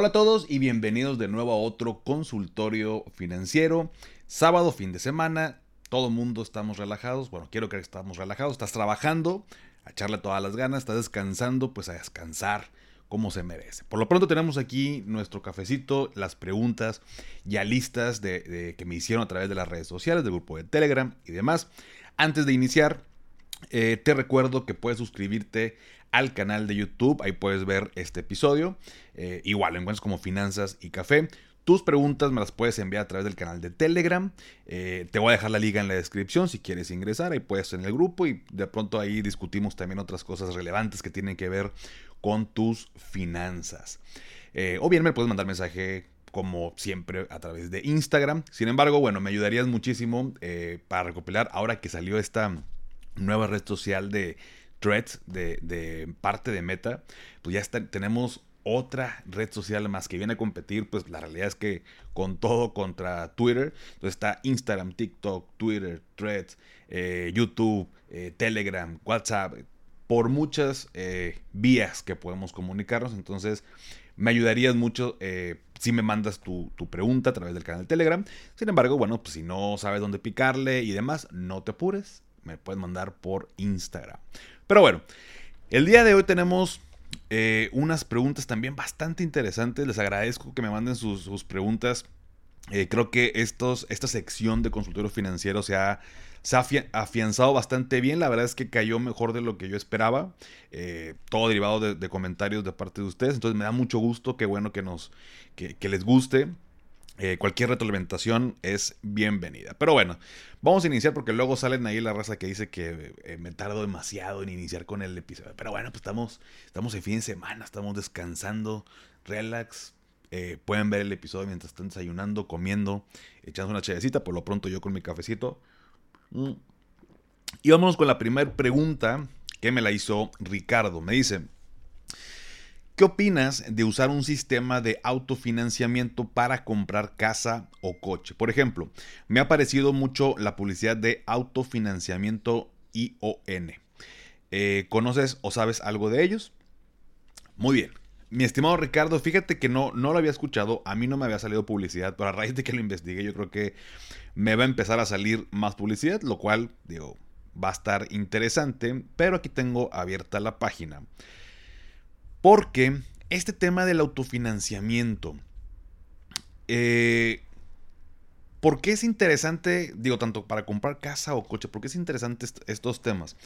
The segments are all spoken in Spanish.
Hola a todos y bienvenidos de nuevo a otro consultorio financiero. Sábado, fin de semana, todo mundo estamos relajados. Bueno, quiero creer que estamos relajados. Estás trabajando, a echarle todas las ganas, estás descansando, pues a descansar como se merece. Por lo pronto tenemos aquí nuestro cafecito, las preguntas ya listas de, que me hicieron a través de las redes sociales, del grupo de Telegram y demás. Antes de iniciar, eh, te recuerdo que puedes suscribirte al canal de YouTube, ahí puedes ver este episodio. Eh, igual, lo encuentras como Finanzas y Café. Tus preguntas me las puedes enviar a través del canal de Telegram. Eh, te voy a dejar la liga en la descripción si quieres ingresar. Ahí puedes en el grupo y de pronto ahí discutimos también otras cosas relevantes que tienen que ver con tus finanzas. o bien me puedes mandar mensaje como siempre a través de Instagram. Sin embargo, bueno, me ayudarías muchísimo para recopilar ahora que salió esta nueva red social de threads de, parte de Meta, pues ya está, tenemos otra red social más que viene a competir, pues la realidad es que con todo contra Twitter, entonces está Instagram, TikTok, Twitter, Threads, eh, YouTube, eh, Telegram, WhatsApp, por muchas eh, vías que podemos comunicarnos, entonces me ayudarías mucho si me mandas tu, tu, pregunta a través del canal de Telegram. Sin embargo, bueno, pues si no sabes dónde picarle y demás, no te apures, me puedes mandar por Instagram. Pero bueno, el día de hoy tenemos eh, unas preguntas también bastante interesantes. Les agradezco que me manden sus, preguntas. Eh, creo que estos, esta sección de consultorio financiero se ha, se ha afianzado bastante bien. La verdad es que cayó mejor de lo que yo esperaba. Eh, todo derivado de, comentarios de parte de ustedes. Entonces me da mucho gusto. Qué bueno que, nos, que les guste. Eh, cualquier retroalimentación es bienvenida. Pero bueno, vamos a iniciar porque luego salen ahí la raza que dice que eh, me tardo demasiado en iniciar con el episodio. Pero bueno, pues estamos, estamos en fin de semana, estamos descansando, relax. Eh, pueden ver el episodio mientras están desayunando, comiendo, echando una chedecita. Por lo pronto yo con mi cafecito. Mm. Y vámonos con la primera pregunta que me la hizo Ricardo. Me dice, ¿Qué opinas de usar un sistema de autofinanciamiento para comprar casa o coche? Por ejemplo, me ha parecido mucho la publicidad de autofinanciamiento ION. Eh, ¿Conoces o sabes algo de ellos? Muy bien. Mi estimado Ricardo, fíjate que no, no lo había escuchado, a mí no me había salido publicidad, pero a raíz de que lo investigué yo creo que me va a empezar a salir más publicidad, lo cual, digo, va a estar interesante, pero aquí tengo abierta la página. Porque este tema del autofinanciamiento, eh, ¿por qué es interesante, digo, tanto para comprar casa o coche, por qué es interesante estos temas?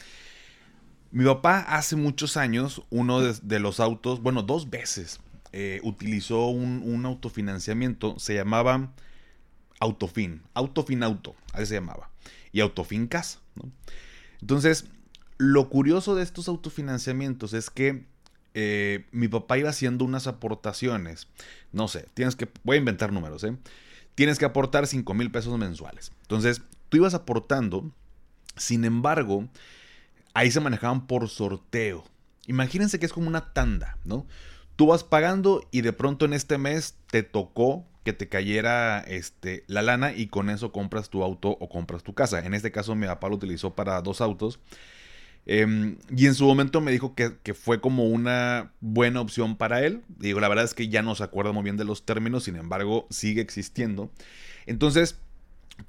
Mi papá hace muchos años, uno de, los autos, bueno, dos veces, eh, utilizó un, autofinanciamiento, se llamaba Autofin, Autofin Auto, así se llamaba, y Autofin Casa. Entonces, lo curioso de estos autofinanciamientos es que eh, mi papá iba haciendo unas aportaciones. No sé, tienes que, voy a inventar números, ¿eh? Tienes que aportar 5 mil pesos mensuales. Entonces, tú ibas aportando, sin embargo, ahí se manejaban por sorteo. Imagínense que es como una tanda, ¿no? Tú vas pagando y de pronto en este mes te tocó que te cayera este, la lana y con eso compras tu auto o compras tu casa. En este caso mi papá lo utilizó para dos autos Em, y en su momento me dijo que, fue como una buena opción para él. Digo, la verdad es que ya no se acuerda muy bien de los términos, sin embargo, sigue existiendo. Entonces,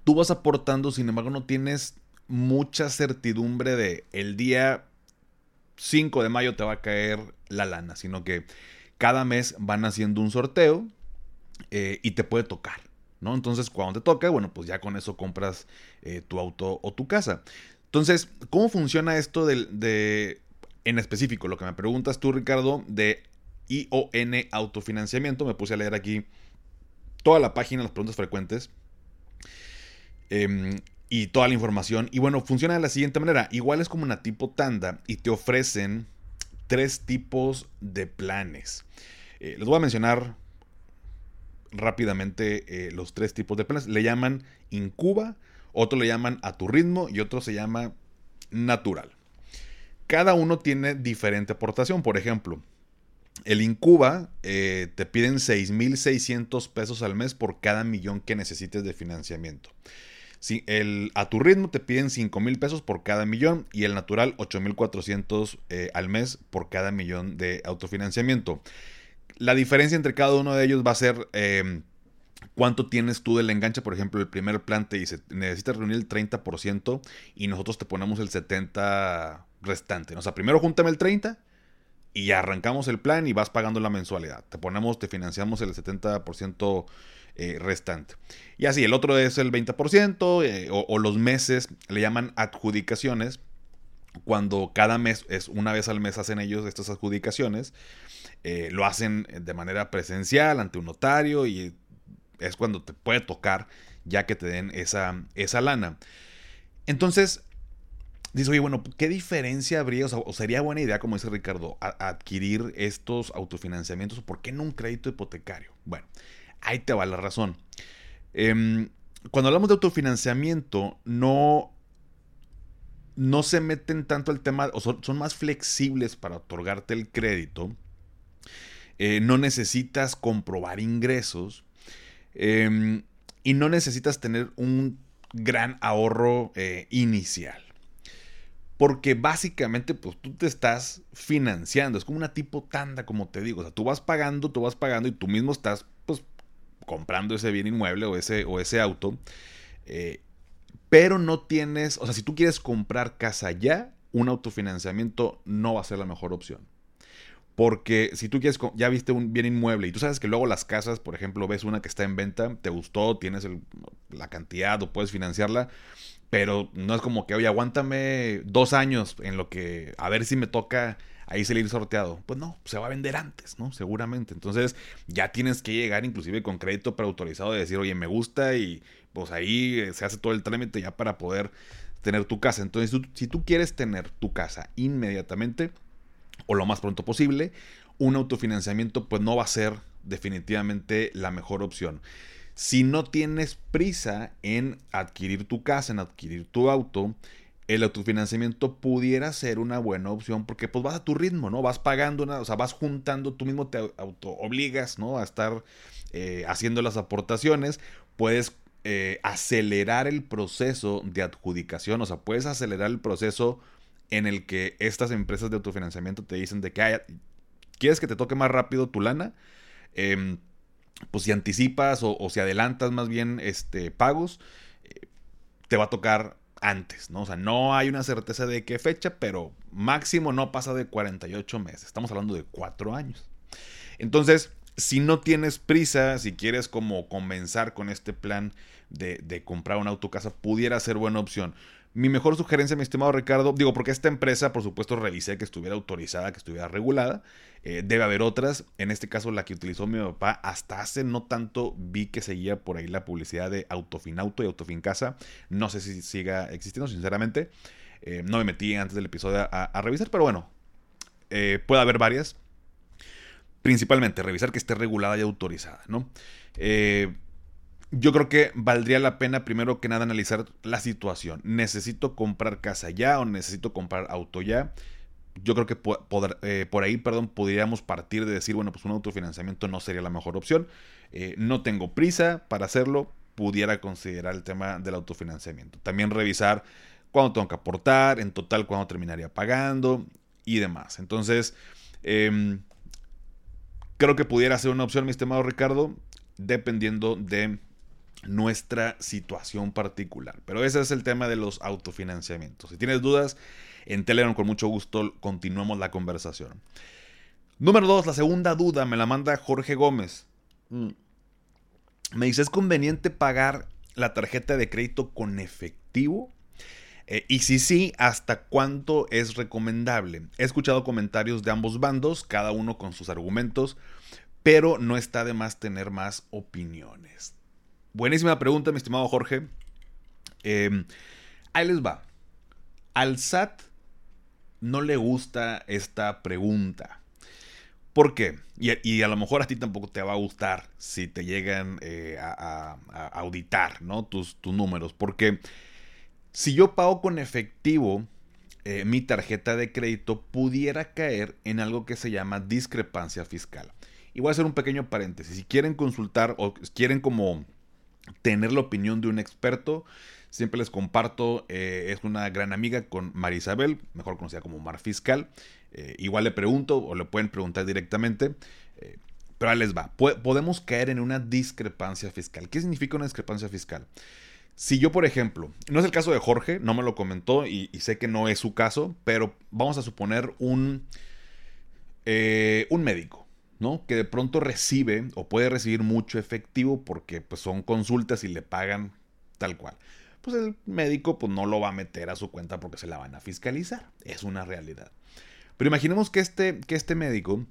tú vas aportando, sin embargo, no tienes mucha certidumbre de el día 5 de mayo te va a caer la lana, sino que cada mes van haciendo un sorteo eh, y te puede tocar. ¿no? Entonces, cuando te toca, bueno, pues ya con eso compras eh, tu auto o tu casa. Entonces, ¿cómo funciona esto de, en específico, lo que me preguntas tú, Ricardo, de ION autofinanciamiento? Me puse a leer aquí toda la página, las preguntas frecuentes. Em, y toda la información. Y bueno, funciona de la siguiente manera. Igual es como una tipo tanda y te ofrecen tres tipos de planes. Eh, les voy a mencionar rápidamente eh, los tres tipos de planes. Le llaman Incuba, otro le llaman a tu ritmo y otro se llama natural. Cada uno tiene diferente aportación. Por ejemplo, el Incuba eh, te piden 6.600 pesos al mes por cada millón que necesites de financiamiento. el, a tu ritmo te piden 5.000 pesos por cada millón y el natural 8.400 eh, al mes por cada millón de autofinanciamiento. la diferencia entre cada uno de ellos va a ser em, cuánto tienes tú del enganche. Por ejemplo, el primer plan te dice, necesitas reunir el 30% y nosotros te ponemos el 70% restante. O sea, primero júntame el 30% y arrancamos el plan y vas pagando la mensualidad. Te ponemos, te financiamos el 70% eh, restante. Y así, el otro es el 20% eh, o, los meses, le llaman adjudicaciones. Cuando cada mes, es una vez al mes hacen ellos estas adjudicaciones, eh, lo hacen de manera presencial ante un notario y es cuando te puede tocar ya que te den esa, esa lana. Entonces, dice, oye, bueno, ¿qué diferencia habría? O, sería buena idea, como dice Ricardo, adquirir estos autofinanciamientos por qué no un crédito hipotecario. Bueno, ahí te va la razón. Em, cuando hablamos de autofinanciamiento, no, no se meten tanto al tema, o son, más flexibles para otorgarte el crédito. Eh, no necesitas comprobar ingresos em, y no necesitas tener un gran ahorro eh, inicial. Porque básicamente, pues tú te estás financiando. Es como una tipo tanda, como te digo. O sea, tú vas pagando, tú vas pagando y tú mismo estás, pues, comprando ese bien inmueble o ese, o ese auto. Eh, pero no tienes, o sea, si tú quieres comprar casa ya, un autofinanciamiento no va a ser la mejor opción. Porque si tú quieres, ya viste un bien inmueble y tú sabes que luego las casas, por ejemplo, ves una que está en venta, te gustó, tienes la cantidad o puedes financiarla, pero no es como que, oye, aguántame dos años en lo que, a ver si me toca ahí salir sorteado. Pues no, se va a vender antes, ¿no? Seguramente. Entonces ya tienes que llegar inclusive con crédito preautorizado de decir, oye, me gusta y pues ahí se hace todo el trámite ya para poder tener tu casa. Entonces, si tú quieres tener tu casa inmediatamente o lo más pronto posible, un autofinanciamiento pues no va a ser definitivamente la mejor opción. Si no tienes prisa en adquirir tu casa, en adquirir tu auto, el autofinanciamiento pudiera ser una buena opción porque pues vas a tu ritmo, ¿no? Vas pagando, una, o sea, vas juntando, tú mismo te auto obligas, ¿no? A estar eh, haciendo las aportaciones, puedes eh, acelerar el proceso de adjudicación, o sea, puedes acelerar el proceso en el que estas empresas de autofinanciamiento te dicen de que quieres que te toque más rápido tu lana, eh, pues si anticipas o, si adelantas más bien este, pagos, eh, te va a tocar antes, ¿no? O sea, no hay una certeza de qué fecha, pero máximo no pasa de 48 meses. Estamos hablando de 4 años. Entonces, si no tienes prisa, si quieres como comenzar con este plan de, de comprar una autocasa, pudiera ser buena opción. Mi mejor sugerencia, mi estimado Ricardo, digo, porque esta empresa, por supuesto, revisé que estuviera autorizada, que estuviera regulada. Eh, debe haber otras. En este caso, la que utilizó mi papá, hasta hace no tanto vi que seguía por ahí la publicidad de Autofinauto y Autofincasa. No sé si siga existiendo, sinceramente. Eh, no me metí antes del episodio a, revisar, pero bueno, eh, puede haber varias. Principalmente, revisar que esté regulada y autorizada, ¿no? Yo creo que valdría la pena primero que nada analizar la situación. ¿Necesito comprar casa ya o necesito comprar auto ya? Yo creo que eh, por ahí, perdón, podríamos partir de decir, bueno, pues un autofinanciamiento no sería la mejor opción. Eh, no tengo prisa para hacerlo, pudiera considerar el tema del autofinanciamiento. También revisar cuándo tengo que aportar, en total cuándo terminaría pagando y demás. Entonces, em, creo que pudiera ser una opción, mi estimado Ricardo, dependiendo de nuestra situación particular. Pero ese es el tema de los autofinanciamientos. Si tienes dudas, en Telegram con mucho gusto continuamos la conversación. Número 2, la segunda duda me la manda Jorge Gómez. Mm. Me dice, ¿es conveniente pagar la tarjeta de crédito con efectivo? Eh, y si sí, ¿hasta cuánto es recomendable? He escuchado comentarios de ambos bandos, cada uno con sus argumentos, pero no está de más tener más opiniones. Buenísima pregunta, mi estimado Jorge. Em, ahí les va. Al SAT no le gusta esta pregunta. ¿Por qué? Y, a lo mejor a ti tampoco te va a gustar si te llegan eh, a, auditar ¿no? tus, números. Porque si yo pago con efectivo eh, mi tarjeta de crédito, pudiera caer en algo que se llama discrepancia fiscal. Y voy a hacer un pequeño paréntesis. Si quieren consultar o quieren como tener la opinión de un experto. Siempre les comparto, eh, es una gran amiga con Marisabel, mejor conocida como Mar Fiscal. Eh, igual le pregunto o le pueden preguntar directamente. Eh, Pero ahí les va. podemos caer en una discrepancia fiscal. ¿Qué significa una discrepancia fiscal? Si yo, por ejemplo, no es el caso de Jorge, no me lo comentó y, sé que no es su caso, pero vamos a suponer un, un médico, ¿no? Que de pronto recibe o puede recibir mucho efectivo porque pues, son consultas y le pagan tal cual. Pues el médico pues, no lo va a meter a su cuenta porque se la van a fiscalizar. Es una realidad. Pero imaginemos que este, que este médico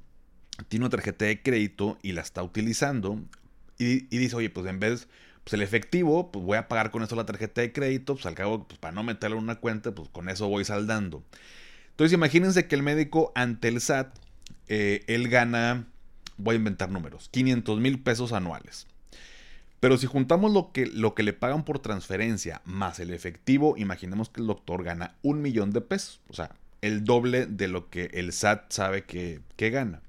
tiene una tarjeta de crédito y la está utilizando y, y dice, oye, pues en vez pues el efectivo, pues voy a pagar con eso la tarjeta de crédito, pues al cabo, pues para no meterlo en una cuenta, pues con eso voy saldando. Entonces imagínense que el médico ante el SAT, eh, él gana, voy a inventar números, 500 mil pesos anuales. Pero si juntamos lo que, lo que le pagan por transferencia más el efectivo, imaginemos que el doctor gana un millón de pesos, o sea, el doble de lo que el SAT sabe que, que gana.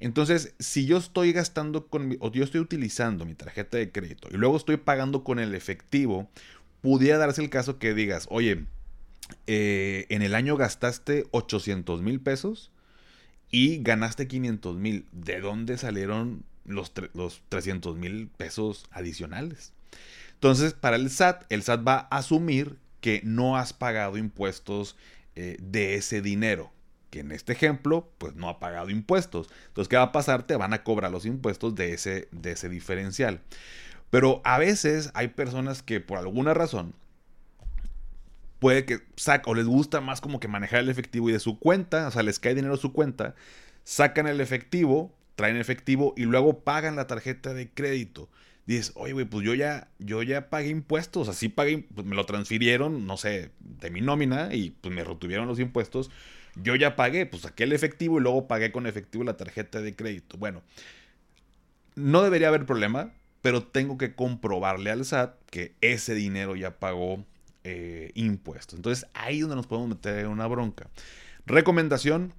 Entonces, si yo estoy gastando con o yo estoy utilizando mi tarjeta de crédito y luego estoy pagando con el efectivo, pudiera darse el caso que digas, oye, eh, en el año gastaste 800 mil pesos y ganaste 500 mil. ¿De dónde salieron los, los 300 mil pesos adicionales? Entonces, para el SAT, el SAT va a asumir que no has pagado impuestos eh, de ese dinero que en este ejemplo, pues no ha pagado impuestos. Entonces, ¿qué va a pasar? Te van a cobrar los impuestos de ese, de ese diferencial. Pero a veces hay personas que por alguna razón puede que saca o les gusta más como que manejar el efectivo y de su cuenta, o sea, les cae dinero a su cuenta, sacan el efectivo, traen efectivo y luego pagan la tarjeta de crédito. Dices, oye, güey, pues yo ya, yo ya pagué impuestos, así pagué, pues me lo transfirieron, no sé, de mi nómina y pues me retuvieron los impuestos yo ya pagué, pues saqué el efectivo y luego pagué con efectivo la tarjeta de crédito. Bueno, no debería haber problema, pero tengo que comprobarle al SAT que ese dinero ya pagó eh, impuestos. Entonces ahí es donde nos podemos meter en una bronca. Recomendación,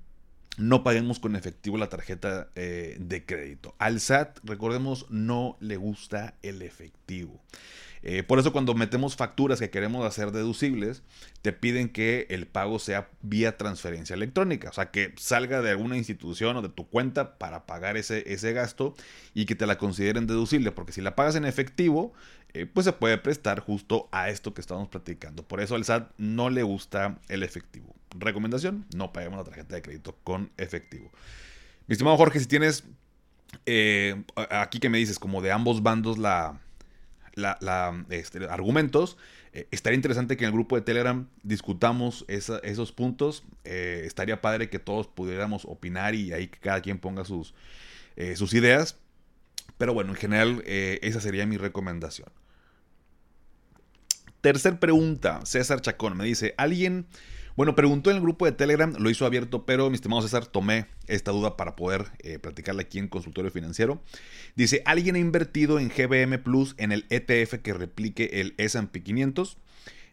no paguemos con efectivo la tarjeta eh, de crédito. Al SAT, recordemos, no le gusta el efectivo. Eh, por eso cuando metemos facturas que queremos hacer deducibles, te piden que el pago sea vía transferencia electrónica, o sea, que salga de alguna institución o de tu cuenta para pagar ese, ese gasto y que te la consideren deducible, porque si la pagas en efectivo, eh, pues se puede prestar justo a esto que estamos platicando. Por eso al SAT no le gusta el efectivo. Recomendación, no paguemos la tarjeta de crédito con efectivo. Mi estimado Jorge, si tienes eh, aquí que me dices como de ambos bandos la, este, argumentos. Eh, estaría interesante que en el grupo de Telegram discutamos esos puntos. Eh, estaría padre que todos pudiéramos opinar y ahí que cada quien ponga sus, eh, sus ideas. Pero bueno, en general esa sería mi recomendación. Tercer pregunta, César Chacón me dice, ¿alguien bueno, preguntó en el grupo de Telegram, lo hizo abierto, pero mi estimado César, tomé esta duda para poder eh, platicarla aquí en Consultorio Financiero. Dice, ¿alguien ha invertido en GBM Plus en el ETF que replique el S&P 500?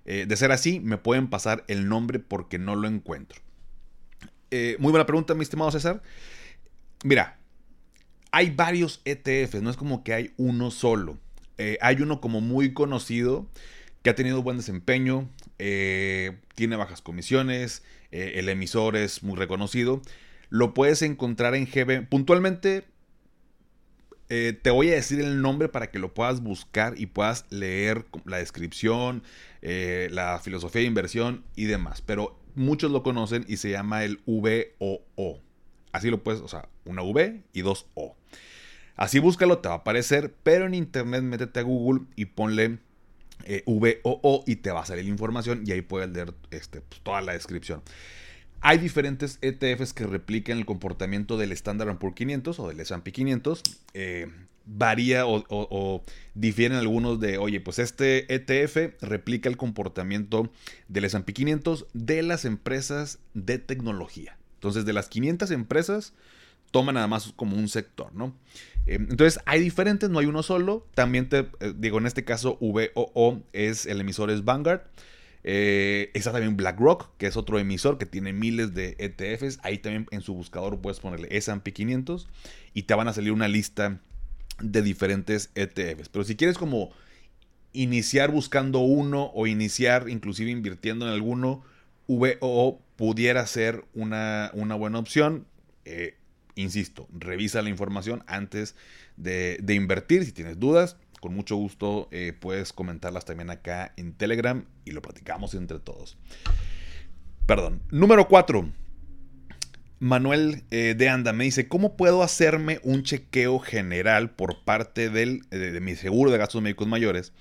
Eh, de ser así, me pueden pasar el nombre porque no lo encuentro. Eh, muy buena pregunta, mi estimado César. Mira, hay varios ETFs, no es como que hay uno solo. hay uno como muy conocido que ha tenido buen desempeño, eh, tiene bajas comisiones, eh, el emisor es muy reconocido. Lo puedes encontrar en GB. Puntualmente, eh, te voy a decir el nombre para que lo puedas buscar y puedas leer la descripción, la filosofía de inversión y demás. Pero muchos lo conocen y se llama el VOO. Así lo puedes, o sea, una V y dos O. Así búscalo, te va a aparecer, pero en internet métete a Google y ponle eh, VOO y te va a salir la información y ahí puedes leer este, pues, toda la descripción. Hay diferentes ETFs que replican el comportamiento del Standard Poor's 500 o del S&P 500. Eh, varía o, difieren algunos de, oye, pues este ETF replica el comportamiento del S&P 500 de las empresas de tecnología. Entonces, de las 500 empresas, toma nada más como un sector, ¿no? Em, entonces hay diferentes, no hay uno solo. También te eh, digo, en este caso VOO es el emisor es Vanguard. Eh, está también BlackRock, que es otro emisor que tiene miles de ETFs. Ahí también en su buscador puedes ponerle S&P 500 y te van a salir una lista de diferentes ETFs. Pero si quieres como iniciar buscando uno o iniciar inclusive invirtiendo en alguno, VOO pudiera ser una, una buena opción. Eh, insisto, revisa la información antes de, invertir. Si tienes dudas, con mucho gusto eh, puedes comentarlas también acá en Telegram y lo platicamos entre todos. Perdón. Número 4. Manuel eh, de Anda me dice, ¿cómo puedo hacerme un chequeo general por parte del, de mi seguro de gastos médicos mayores?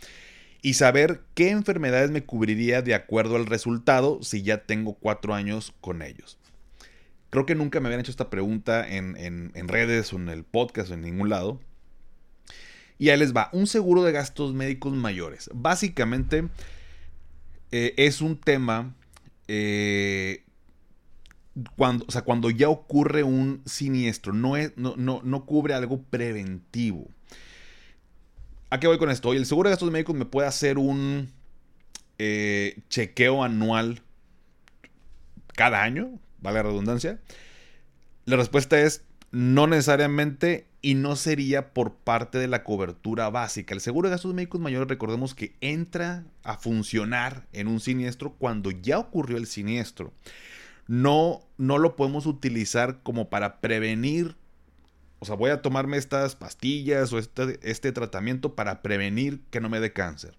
y saber qué enfermedades me cubriría de acuerdo al resultado si ya tengo cuatro años con ellos. Creo que nunca me habían hecho esta pregunta en, redes o en el podcast o en ningún lado. Y ahí les va, un seguro de gastos médicos mayores. Básicamente eh, es un tema eh, cuando, o sea, cuando ya ocurre un siniestro, no, es, no, no, no cubre algo preventivo. ¿A qué voy con esto? el seguro de gastos médicos me puede hacer un eh, chequeo anual cada año, vale la redundancia. La respuesta es no necesariamente y no sería por parte de la cobertura básica. El seguro de gastos médicos mayores, recordemos que entra a funcionar en un siniestro cuando ya ocurrió el siniestro. No, no lo podemos utilizar como para prevenir o sea, voy a tomarme estas pastillas o este, este, tratamiento para prevenir que no me dé cáncer.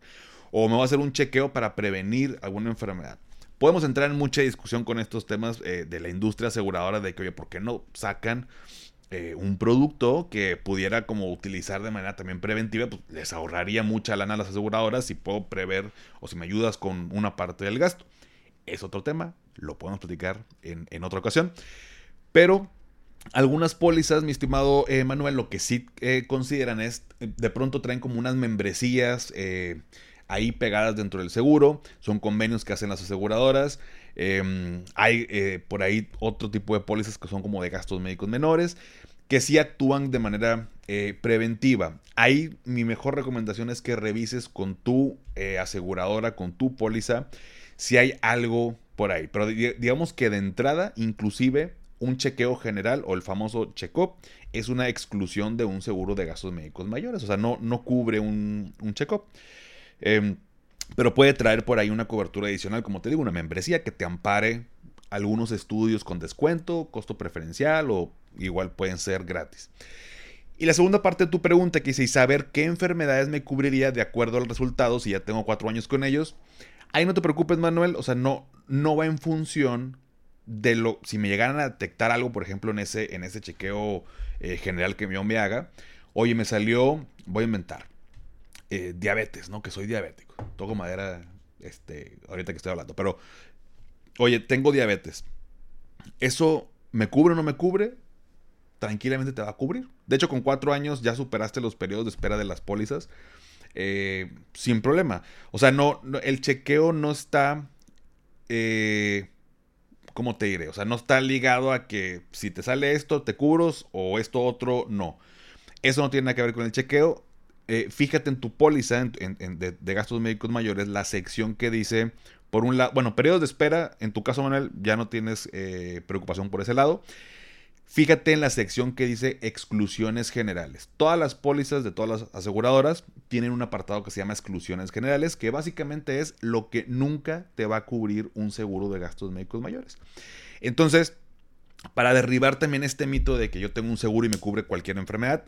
O me voy a hacer un chequeo para prevenir alguna enfermedad. Podemos entrar en mucha discusión con estos temas eh, de la industria aseguradora de que, oye, ¿por qué no sacan eh, un producto que pudiera como utilizar de manera también preventiva? Pues les ahorraría mucha lana a las aseguradoras si puedo prever o si me ayudas con una parte del gasto. Es otro tema, lo podemos platicar en, en otra ocasión. Pero algunas pólizas, mi estimado eh, Manuel, lo que sí consideran es, de pronto traen como unas membresías ahí pegadas dentro del seguro, son convenios que hacen las aseguradoras, em, hay por ahí otro tipo de pólizas que son como de gastos médicos menores, que sí actúan de manera preventiva. Ahí mi mejor recomendación es que revises con tu aseguradora, con tu póliza, si hay algo por ahí. Pero digamos que de entrada, inclusive un chequeo general o el famoso check-up es una exclusión de un seguro de gastos médicos mayores. O sea, no, no cubre un, un check-up. Em, pero puede traer por ahí una cobertura adicional, como te digo, una membresía que te ampare algunos estudios con descuento, costo preferencial o igual pueden ser gratis. Y la segunda parte de tu pregunta que dice, ¿y saber qué enfermedades me cubriría de acuerdo al resultado si ya tengo cuatro años con ellos? Ahí no te preocupes, Manuel, o sea, no, no va en función de lo, si me llegaran a detectar algo, por ejemplo, en ese, en ese chequeo eh, general que yo me haga, oye, me salió, voy a inventar, eh, diabetes, ¿no? Que soy diabético. Toco madera, este, ahorita que estoy hablando, pero, oye, tengo diabetes. ¿Eso me cubre o no me cubre? Tranquilamente te va a cubrir. De hecho, con cuatro años ya superaste los periodos de espera de las pólizas. Eh, sin problema. O sea, no, el chequeo no está ¿cómo te diré? O sea, no está ligado a que si te sale esto, te cubros o esto otro, no. Eso no tiene nada que ver con el chequeo. Eh, fíjate en tu póliza de, gastos médicos mayores, la sección que dice, por un lado, bueno, periodos de espera, en tu caso, Manuel, ya no tienes eh, preocupación por ese lado. Fíjate en la sección que dice exclusiones generales. Todas las pólizas de todas las aseguradoras tienen un apartado que se llama exclusiones generales, que básicamente es lo que nunca te va a cubrir un seguro de gastos médicos mayores. Entonces, para derribar también este mito de que yo tengo un seguro y me cubre cualquier enfermedad,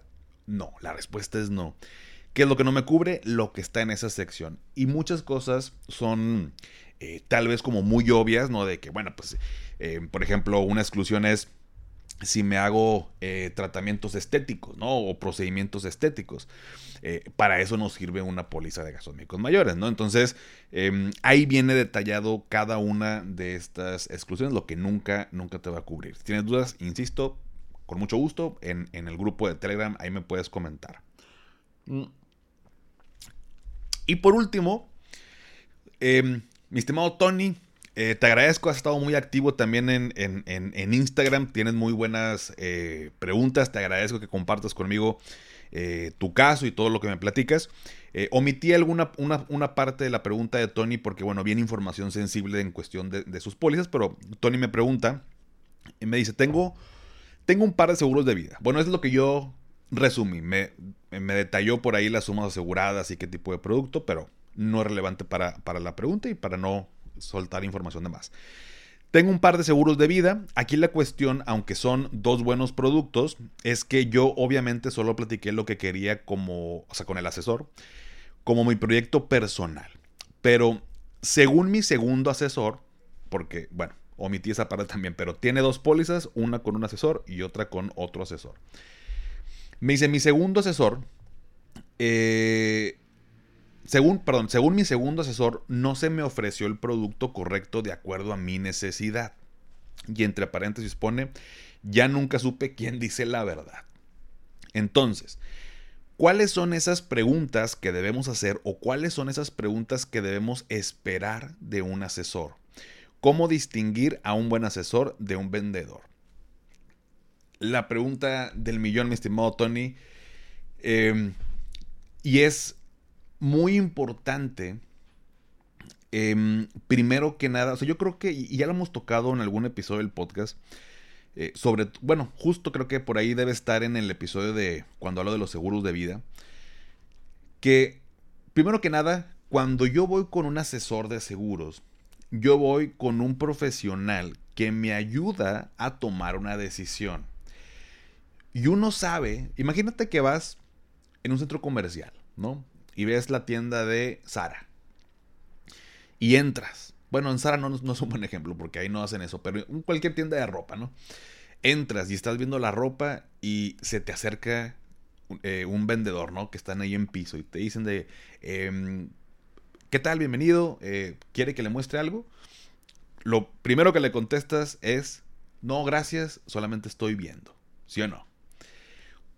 no, la respuesta es no. ¿Qué es lo que no me cubre? Lo que está en esa sección. Y muchas cosas son eh, tal vez como muy obvias, ¿no? De que, bueno, pues, eh, por ejemplo, una exclusión es si me hago eh, tratamientos estéticos, ¿no? O procedimientos estéticos. Para eso nos sirve una póliza de gastos médicos mayores, ¿no? Entonces, em, ahí viene detallado cada una de estas exclusiones, lo que nunca, nunca te va a cubrir. Si tienes dudas, insisto, con mucho gusto, en, el grupo de Telegram, ahí me puedes comentar. Y por último, em, mi estimado Tony, eh, te agradezco, has estado muy activo también en, Instagram, tienes muy buenas eh, preguntas, te agradezco que compartas conmigo eh, tu caso y todo lo que me platicas. omití alguna una, parte de la pregunta de Tony porque, bueno, viene información sensible en cuestión de, sus pólizas, pero Tony me pregunta y me dice, tengo, tengo un par de seguros de vida. Bueno, es lo que yo resumí, me, detalló por ahí las sumas aseguradas y qué tipo de producto, pero no es relevante para, para la pregunta y para no soltar información de más. Tengo un par de seguros de vida. Aquí la cuestión, aunque son dos buenos productos, es que yo obviamente solo platiqué lo que quería como, o sea, con el asesor, como mi proyecto personal. Pero según mi segundo asesor, porque, bueno, omití esa parte también, pero tiene dos pólizas, una con un asesor y otra con otro asesor. Me dice, mi segundo asesor, eh, según, perdón, según mi segundo asesor, no se me ofreció el producto correcto de acuerdo a mi necesidad. Y entre paréntesis pone, ya nunca supe quién dice la verdad. Entonces, ¿cuáles son esas preguntas que debemos hacer o cuáles son esas preguntas que debemos esperar de un asesor? ¿Cómo distinguir a un buen asesor de un vendedor? La pregunta del millón, mi estimado Tony, eh, y es muy importante, em, primero que nada, o sea, yo creo que, ya lo hemos tocado en algún episodio del podcast, eh, sobre, bueno, justo creo que por ahí debe estar en el episodio de cuando hablo de los seguros de vida, que, primero que nada, cuando yo voy con un asesor de seguros, yo voy con un profesional que me ayuda a tomar una decisión. Y uno sabe, imagínate que vas en un centro comercial, ¿no? y ves la tienda de Sara. Y entras. Bueno, en Sara no, no, es un buen ejemplo porque ahí no hacen eso, pero en cualquier tienda de ropa, ¿no? Entras y estás viendo la ropa y se te acerca eh, un vendedor, ¿no? Que están ahí en piso y te dicen de, em, ¿qué tal? Bienvenido, eh, ¿quiere que le muestre algo? Lo primero que le contestas es, no, gracias, solamente estoy viendo, ¿sí o no?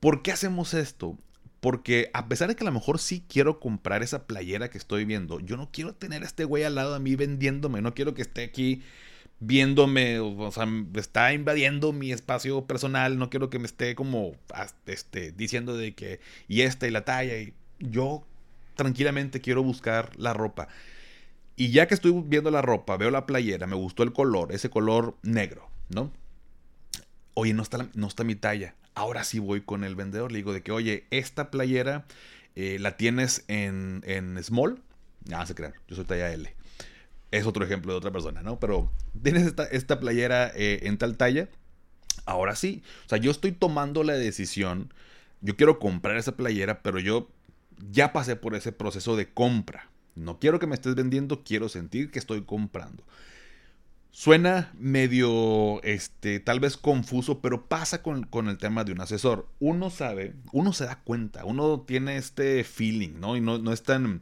¿Por qué hacemos esto? Porque a pesar de que a lo mejor sí quiero comprar esa playera que estoy viendo, yo no quiero tener a este güey al lado de mí vendiéndome, no quiero que esté aquí viéndome, o sea, está invadiendo mi espacio personal, no quiero que me esté como este, diciendo de que y esta y la talla, y yo tranquilamente quiero buscar la ropa. Y ya que estoy viendo la ropa, veo la playera, me gustó el color, ese color negro, ¿no? Oye, no está, no está mi talla ahora sí voy con el vendedor. Le digo de que, oye, esta playera eh, la tienes en, en small. Nada, se crean, yo soy talla L. Es otro ejemplo de otra persona, ¿no? Pero tienes esta, playera eh, en tal talla. Ahora sí. O sea, yo estoy tomando la decisión. Yo quiero comprar esa playera, pero yo ya pasé por ese proceso de compra. No quiero que me estés vendiendo, quiero sentir que estoy comprando. Suena medio, este, tal vez confuso, pero pasa con, el tema de un asesor. Uno sabe, uno se da cuenta, uno tiene este feeling, ¿no? Y no, no es tan,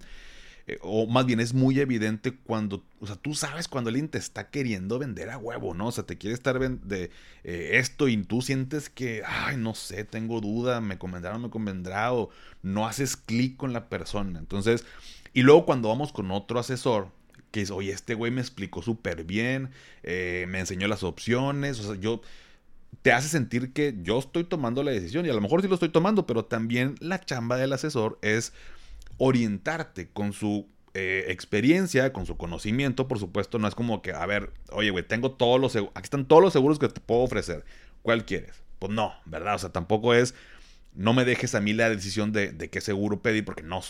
eh, o más bien es muy evidente cuando, o sea, tú sabes cuando alguien te está queriendo vender a huevo, ¿no? O sea, te quiere estar de eh, esto y tú sientes que, ay, no sé, tengo duda, me convendrá o no me convendrá, o no haces clic con la persona. Entonces, y luego cuando vamos con otro asesor, que es, oye, este güey me explicó súper bien, eh, me enseñó las opciones, o sea, yo te hace sentir que yo estoy tomando la decisión y a lo mejor sí lo estoy tomando, pero también la chamba del asesor es orientarte con su eh, experiencia, con su conocimiento, por supuesto, no es como que, a ver, oye, güey, tengo todos los seguros, aquí están todos los seguros que te puedo ofrecer, ¿cuál quieres? Pues no, ¿verdad? O sea, tampoco es, no me dejes a mí la decisión de, de qué seguro pedir porque no,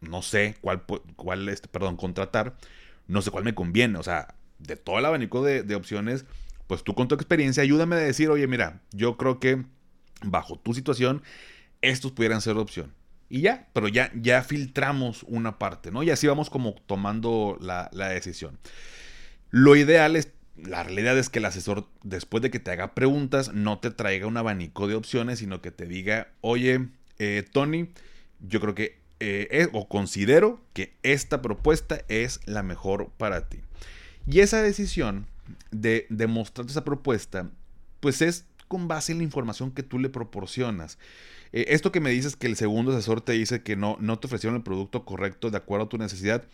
no sé cuál, cuál este, perdón, contratar no sé cuál me conviene. O sea, de todo el abanico de, opciones, pues tú con tu experiencia ayúdame a decir, oye, mira, yo creo que bajo tu situación, estos pudieran ser opción. Y ya, pero ya, ya filtramos una parte, ¿no? Y así vamos como tomando la, decisión. Lo ideal es, la realidad es que el asesor, después de que te haga preguntas, no te traiga un abanico de opciones, sino que te diga, oye, eh, Tony, yo creo que eh, o considero que esta propuesta es la mejor para ti. Y esa decisión de demostrarte esa propuesta, pues es con base en la información que tú le proporcionas. Eh, esto que me dices que el segundo asesor te dice que no, no te ofrecieron el producto correcto de acuerdo a tu necesidad,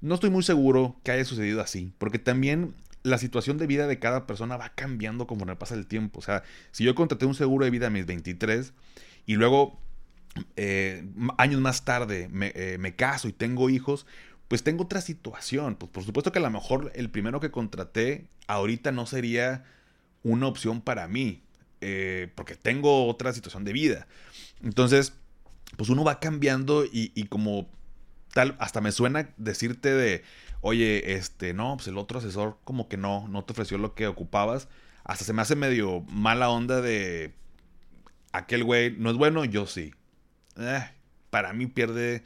no estoy muy seguro que haya sucedido así, porque también la situación de vida de cada persona va cambiando conforme pasa el tiempo. O sea, si yo contraté un seguro de vida a mis 23 y luego eh, años más tarde eh, me, caso y tengo hijos, pues tengo otra situación. Pues por supuesto que a lo mejor el primero que contraté ahorita no sería una opción para mí, eh, porque tengo otra situación de vida. Entonces, pues uno va cambiando y, como tal, hasta me suena decirte de, oye, este, no, pues el otro asesor como que no, no te ofreció lo que ocupabas. Hasta se me hace medio mala onda de, aquel güey no es bueno, yo sí. Eh, para mí pierde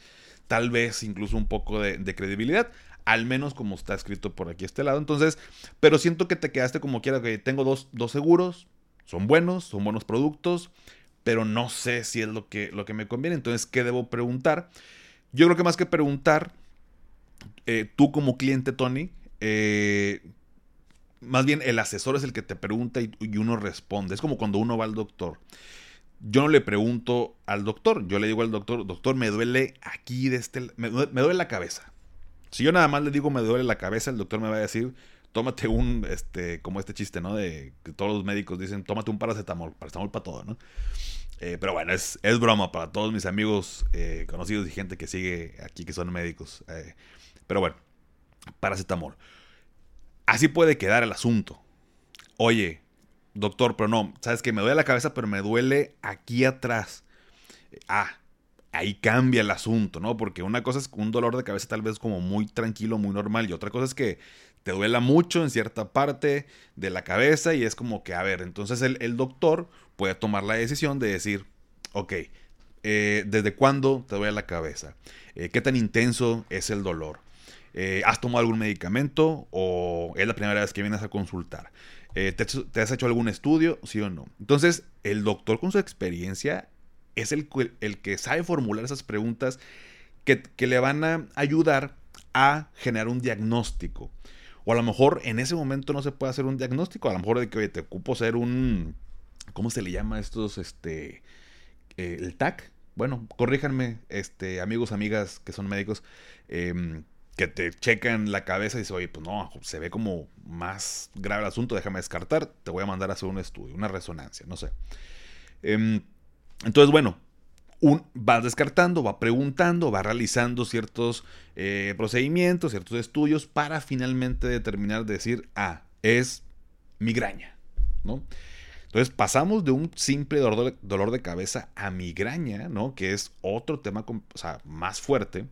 tal vez incluso un poco de, credibilidad. Al menos como está escrito por aquí este lado. Entonces, pero siento que te quedaste como quiera, que tengo dos, dos seguros, son buenos, son buenos productos, pero no sé si es lo que, lo que me conviene. Entonces, ¿qué debo preguntar? Yo creo que más que preguntar, eh, tú como cliente, Tony, eh, más bien el asesor es el que te pregunta y, y, uno responde. Es como cuando uno va al doctor yo no le pregunto al doctor, yo le digo al doctor, doctor, me duele aquí de este, me, duele la cabeza. Si yo nada más le digo me duele la cabeza, el doctor me va a decir, tómate un, este, como este chiste, ¿no? De que todos los médicos dicen, tómate un paracetamol, paracetamol para todo, ¿no? Eh, pero bueno, es, es, broma para todos mis amigos eh, conocidos y gente que sigue aquí que son médicos. Eh, pero bueno, paracetamol. Así puede quedar el asunto. Oye, doctor, pero no, sabes que me duele la cabeza, pero me duele aquí atrás. Ah, ahí cambia el asunto, ¿no? Porque una cosa es un dolor de cabeza tal vez como muy tranquilo, muy normal, y otra cosa es que te duela mucho en cierta parte de la cabeza y es como que, a ver, entonces el, doctor puede tomar la decisión de decir, ok, eh, ¿desde cuándo te duele la cabeza? Eh, ¿Qué tan intenso es el dolor? Eh, ¿Has tomado algún medicamento o es la primera vez que vienes a consultar? Eh, ¿te, has hecho algún estudio? ¿Sí o no? Entonces, el doctor con su experiencia es el, el que sabe formular esas preguntas que, le van a ayudar a generar un diagnóstico. O a lo mejor en ese momento no se puede hacer un diagnóstico. A lo mejor de que, oye, te ocupo ser un... ¿Cómo se le llama a estos? Este... Eh, el TAC. Bueno, corríjanme, este, amigos, amigas que son médicos. Em, que te checan la cabeza y dices, oye, pues no, se ve como más grave el asunto, déjame descartar, te voy a mandar a hacer un estudio, una resonancia, no sé. Em, entonces, bueno, un, va descartando, va preguntando, va realizando ciertos eh, procedimientos, ciertos estudios para finalmente determinar, decir, ah, es migraña, ¿no? Entonces pasamos de un simple dolor de, dolor de cabeza a migraña, ¿no? Que es otro tema más fuerte.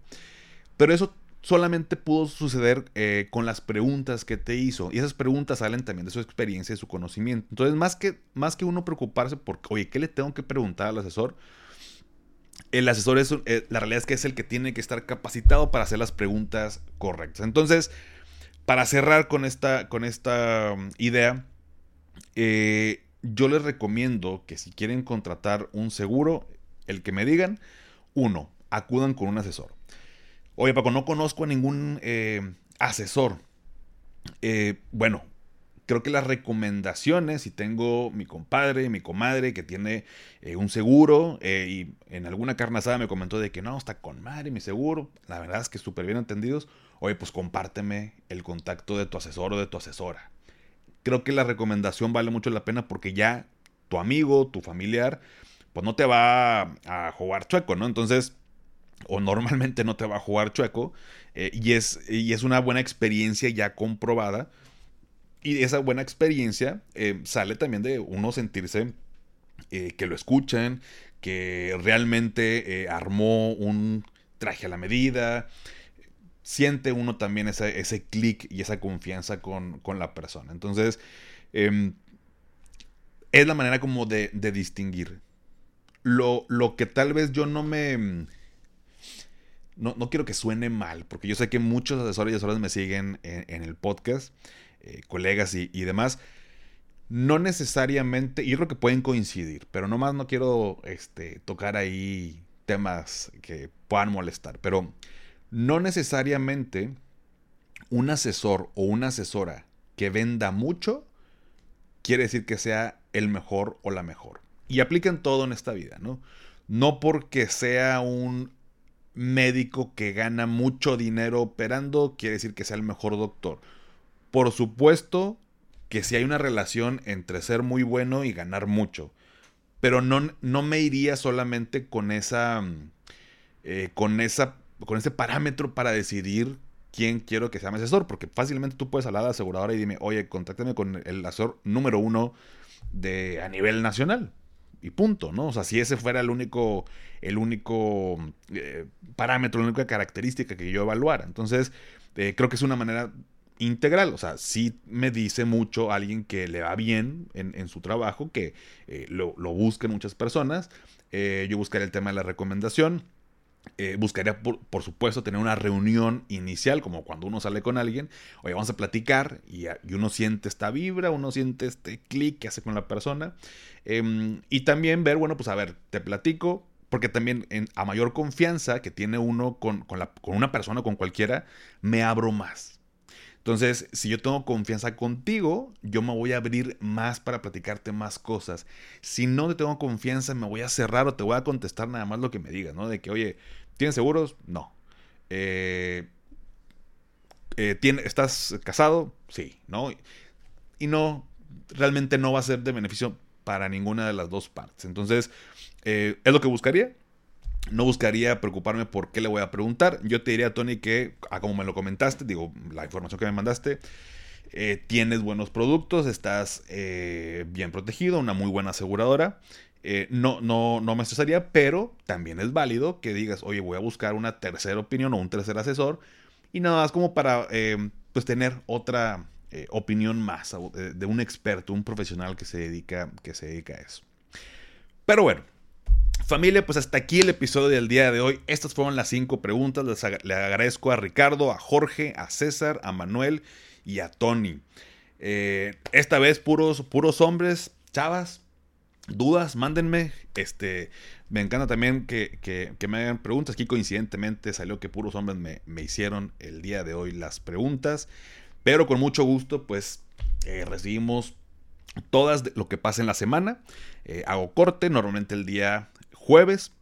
Pero eso solamente pudo suceder eh, con las preguntas que te hizo. Y esas preguntas salen también de su experiencia y su conocimiento. Entonces, más que, más que uno preocuparse por, oye, ¿qué le tengo que preguntar al asesor? El asesor es, eh, la realidad es que es el que tiene que estar capacitado para hacer las preguntas correctas. Entonces, para cerrar con esta, con esta um, idea, eh, yo les recomiendo que si quieren contratar un seguro, el que me digan, uno, acudan con un asesor. Oye, Paco, no conozco a ningún eh, asesor. Eh, bueno, creo que las recomendaciones, si tengo mi compadre, mi comadre que tiene eh, un seguro y en alguna carne asada me comentó de que no, está con madre mi seguro, la verdad es que súper bien entendidos, oye, pues compárteme el contacto de tu asesor o de tu asesora. Creo que la recomendación vale mucho la pena porque ya tu amigo, tu familiar, pues no te va a jugar chueco, ¿no? Entonces, o normalmente no te va a jugar chueco, eh, y, es, y es una buena experiencia ya comprobada. Y esa buena experiencia eh, sale también de uno sentirse eh, que lo escuchan, que realmente armó un traje a la medida. Siente uno también ese, ese clic y esa confianza con, la persona. Entonces, em, es la manera como de, distinguir. Lo, lo, que tal vez yo no me no, quiero que suene mal, porque yo sé que muchos asesores y asesoras me siguen en, el podcast, eh, colegas y, demás. No necesariamente, y yo creo que pueden coincidir, pero nomás no quiero este, tocar ahí temas que puedan molestar, pero no necesariamente un asesor o una asesora que venda mucho quiere decir que sea el mejor o la mejor. Y apliquen todo en esta vida, ¿no? No porque sea un médico que gana mucho dinero operando quiere decir que sea el mejor doctor. Por supuesto que si hay una relación entre ser muy bueno y ganar mucho. Pero no, no me iría solamente con esa. Eh, con esa. con ese parámetro para decidir quién quiero que sea mi asesor. Porque fácilmente tú puedes hablar a la aseguradora y dime, oye, contáctame con el asesor número uno de a nivel nacional. Y punto, ¿no? O sea, si ese fuera el único, el único eh, parámetro, la única característica que yo evaluara. Entonces, eh, creo que es una manera integral. O sea, sí me dice mucho alguien que le va bien en, su trabajo, que eh, lo, lo busquen muchas personas. yo buscaré el tema de la recomendación. Eh, buscaría, por, supuesto, tener una reunión inicial, como cuando uno sale con alguien. Oye, vamos a platicar y, uno siente esta vibra, uno siente este clic que hace con la persona. Em, y también ver, bueno, pues a ver, te platico, porque también a mayor confianza que tiene uno con, con, con una persona, con cualquiera, me abro más. Entonces, si yo tengo confianza contigo, yo me voy a abrir más para platicarte más cosas. Si no te tengo confianza, me voy a cerrar o te voy a contestar nada más lo que me digas, ¿no? De que, oye, ¿tienes seguros? No. Eh, eh, ¿Estás casado? Sí, ¿no? Y no, realmente no va a ser de beneficio para ninguna de las dos partes. Entonces, eh, ¿es lo que buscaría? No buscaría preocuparme por qué le voy a preguntar. Yo te diría, Tony, que, ah, como me lo comentaste, digo, la información que me mandaste, eh, tienes buenos productos, estás eh, bien protegido, una muy buena aseguradora. Eh, no, no, no me estresaría, pero también es válido que digas, oye, voy a buscar una tercera opinión o un tercer asesor. Y nada más como para pues tener otra opinión más de un experto, un profesional que se dedica, que se dedica a eso. Pero bueno, Familia, pues hasta aquí el episodio del día de hoy. Estas fueron las cinco preguntas. le agradezco a Ricardo, a Jorge, a César, a Manuel y a Tony. Eh, esta vez puros, puros hombres, chavas, dudas, mándenme. Este, me encanta también que, me hagan preguntas. Aquí coincidentemente salió que puros hombres me, hicieron el día de hoy las preguntas. Pero con mucho gusto, pues eh, recibimos todas lo que pasa en la semana. Eh, hago corte, normalmente el día jueves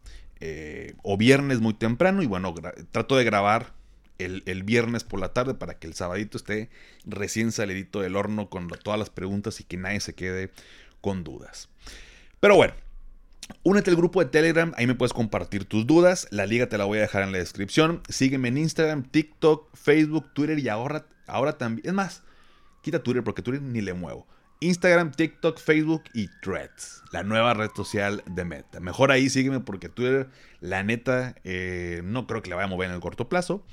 eh, o viernes muy temprano. Y bueno, trato de grabar el, viernes por la tarde para que el sabadito esté recién salidito del horno con todas las preguntas y que nadie se quede con dudas. Pero bueno, Únete al grupo de Telegram, ahí me puedes compartir tus dudas. La liga te la voy a dejar en la descripción. Sígueme en Instagram, TikTok, Facebook, Twitter y ahora, ahora también. Es más, quita Twitter porque Twitter ni le muevo. Instagram, TikTok, Facebook y Threads, la nueva red social de Meta. Mejor ahí sígueme porque Twitter, la neta, eh, no creo que le vaya a mover en el corto plazo.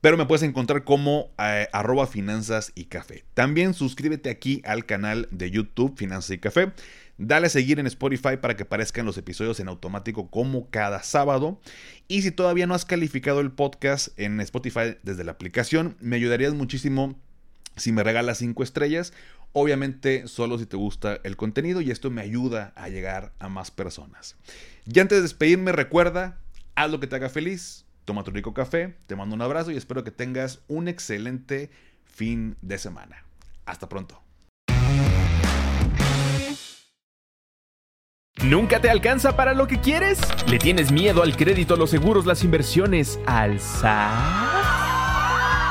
Pero me puedes encontrar como eh, arroba finanzas y café. También suscríbete aquí al canal de YouTube Finanzas y Café. Dale a seguir en Spotify para que aparezcan los episodios en automático como cada sábado. Y si todavía no has calificado el podcast en Spotify desde la aplicación, me ayudarías muchísimo si me regalas 5 estrellas Obviamente solo si te gusta el contenido y esto me ayuda a llegar a más personas. Y antes de despedirme, recuerda, haz lo que te haga feliz, toma tu rico café, te mando un abrazo y espero que tengas un excelente fin de semana. Hasta pronto. ¿Nunca te alcanza para lo que quieres? ¿Le tienes miedo al crédito, los seguros, las inversiones, al?